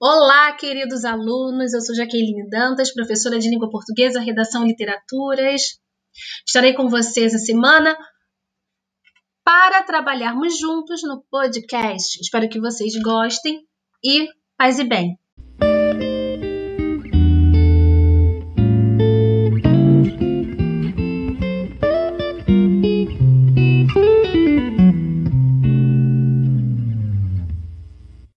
Olá, queridos alunos. Eu sou Jaqueline Dantas, professora de língua portuguesa, redação e literaturas. Estarei com vocês a semana para trabalharmos juntos no podcast. Espero que vocês gostem e paz e bem.